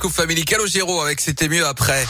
Coupe Family Calogero avec C'était mieux après.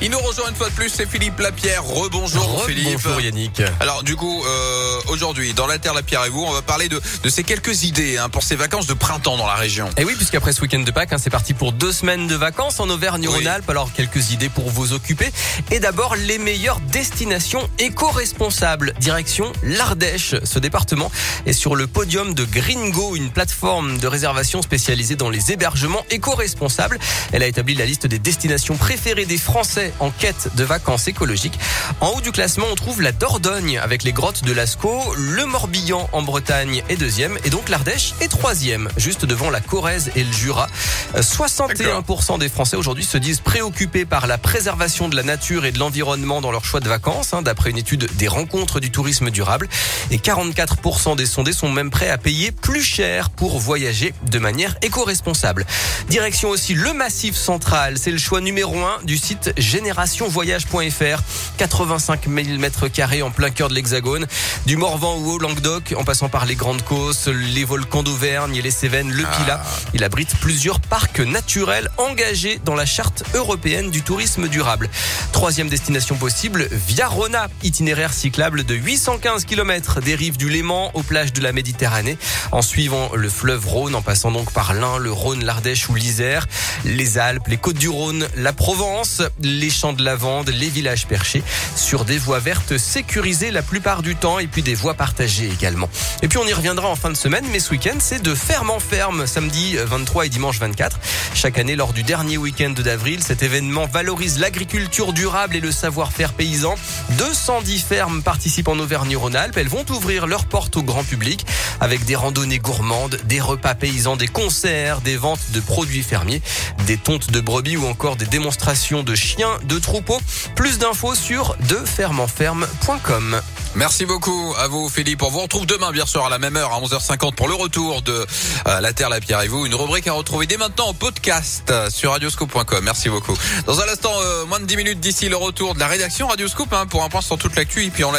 Il nous rejoint une fois de plus, c'est Philippe Lapierre. Rebonjour Philippe. Bonjour Yannick. Alors du coup, euh, aujourd'hui, dans La Terre, Lapierre et vous, on va parler de, de ces quelques idées hein, pour ces vacances de printemps dans la région. Et oui, puisqu'après ce week-end de Pâques, hein, c'est parti pour deux semaines de vacances en Auvergne-Rhône-Alpes. Alors quelques idées pour vous occuper. Et d'abord, les meilleures destinations éco-responsables. Direction l'Ardèche. Ce département est sur le podium de Gringo, une plateforme de réservation spécialisée dans les hébergements éco-responsables. Elle a établi la liste des destinations préférées des Français en quête de vacances écologiques. En haut du classement, on trouve la Dordogne avec les grottes de Lascaux, le Morbihan en Bretagne est deuxième et donc l'Ardèche est troisième, juste devant la Corrèze et le Jura. 61% des Français aujourd'hui se disent préoccupés par la préservation de la nature et de l'environnement dans leur choix de vacances, hein, d'après une étude des rencontres du tourisme durable. Et 44% des sondés sont même prêts à payer plus cher pour voyager de manière éco-responsable. Direction aussi le Massif central, c'est le choix numéro un du site générationvoyage.fr. 85 000 mètres carrés en plein cœur de l'Hexagone. Du Morvan au Haut-Languedoc, en passant par les Grandes Causses, les volcans d'Auvergne et les Cévennes, le Pilat. Ah. Il abrite plusieurs parcs naturels engagés dans la charte européenne du tourisme durable. Troisième destination possible, Via Rona, itinéraire cyclable de 815 km des rives du Léman aux plages de la Méditerranée, en suivant le fleuve Rhône, en passant donc par l'Ain, le Rhône, l'Ardèche ou l'Isère, les Alpes, les Côtes du Rhône, la Provence, les champs de lavande, les villages perchés sur des voies vertes sécurisées la plupart du temps et puis des voies partagées également. Et puis on y reviendra en fin de semaine, mais ce week-end c'est de ferme en ferme, samedi 23 et dimanche 24. Chaque année lors du dernier week-end d'avril, cet événement valorise l'agriculture durable et le savoir-faire paysan. 210 fermes participent en Auvergne-Rhône-Alpes. Elles vont ouvrir leurs portes au grand public avec des randonnées gourmandes, des repas paysans, des concerts, des ventes de produits fermiers, des tontes de brebis ou encore des démonstrations de chiens de troupeaux. Plus d'infos sur defermenferme.com. Merci beaucoup à vous Philippe. On vous retrouve demain bien sûr à la même heure à 11h50 pour le retour de euh, La Terre, la Pierre et vous. Une rubrique à retrouver dès maintenant en podcast sur radioscope.com. Merci beaucoup. Dans un instant, euh, moins de 10 minutes d'ici le retour de la rédaction Radioscope hein, pour un point sur toute l'actu et puis on